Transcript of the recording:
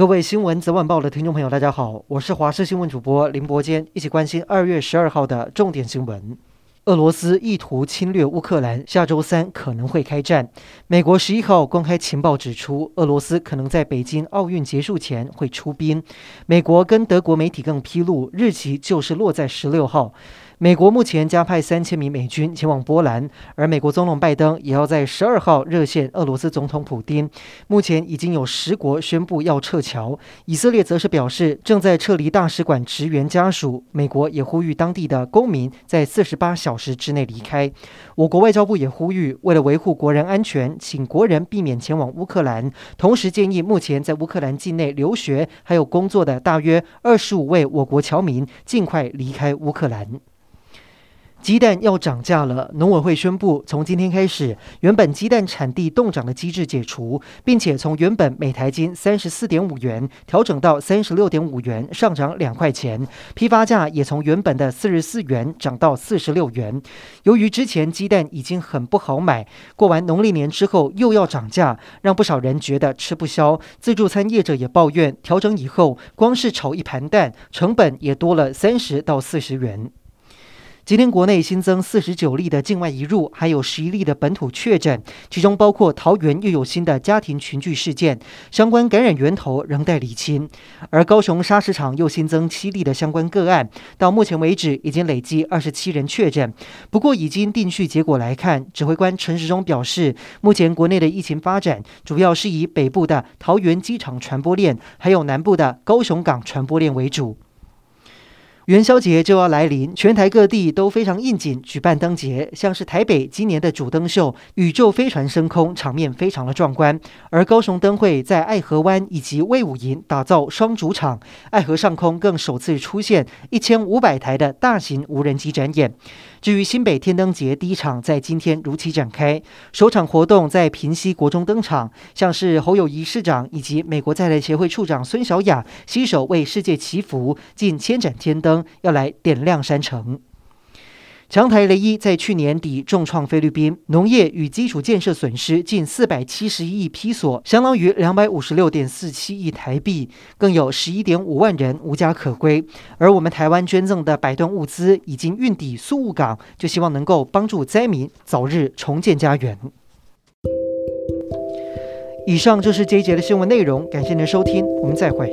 各位新闻早晚报的听众朋友，大家好，我是华视新闻主播林伯坚，一起关心二月十二号的重点新闻。俄罗斯意图侵略乌克兰，下周三可能会开战。美国十一号公开情报指出，俄罗斯可能在北京奥运结束前会出兵。美国跟德国媒体更披露，日期就是落在十六号。美国目前加派三千名美军前往波兰，而美国总统拜登也要在十二号热线俄罗斯总统普丁。目前已经有十国宣布要撤侨，以色列则是表示正在撤离大使馆职员家属。美国也呼吁当地的公民在四十八小时之内离开。我国外交部也呼吁，为了维护国人安全，请国人避免前往乌克兰，同时建议目前在乌克兰境内留学还有工作的大约二十五位我国侨民尽快离开乌克兰。鸡蛋要涨价了，农委会宣布，从今天开始，原本鸡蛋产地冻涨的机制解除，并且从原本每台斤三十四点五元调整到三十六点五元，上涨两块钱。批发价也从原本的四十四元涨到四十六元。由于之前鸡蛋已经很不好买，过完农历年之后又要涨价，让不少人觉得吃不消。自助餐业者也抱怨，调整以后，光是炒一盘蛋成本也多了三十到四十元。今天国内新增四十九例的境外移入，还有十一例的本土确诊，其中包括桃园又有新的家庭群聚事件，相关感染源头仍待理清。而高雄砂石场又新增七例的相关个案，到目前为止已经累计二十七人确诊。不过，已经定序结果来看，指挥官陈时中表示，目前国内的疫情发展主要是以北部的桃园机场传播链，还有南部的高雄港传播链为主。元宵节就要来临，全台各地都非常应景举办灯节，像是台北今年的主灯秀“宇宙飞船”升空，场面非常的壮观。而高雄灯会在爱河湾以及卫武营打造双主场，爱河上空更首次出现一千五百台的大型无人机展演。至于新北天灯节第一场在今天如期展开，首场活动在平西国中登场，像是侯友谊市长以及美国在台协会处长孙小雅携手为世界祈福，近千盏天灯要来点亮山城。强台雷伊在去年底重创菲律宾，农业与基础建设损失近四百七十一亿披索，相当于两百五十六点四七亿台币，更有十一点五万人无家可归。而我们台湾捐赠的百吨物资已经运抵苏雾港，就希望能够帮助灾民早日重建家园。以上就是这一节的新闻内容，感谢您的收听，我们再会。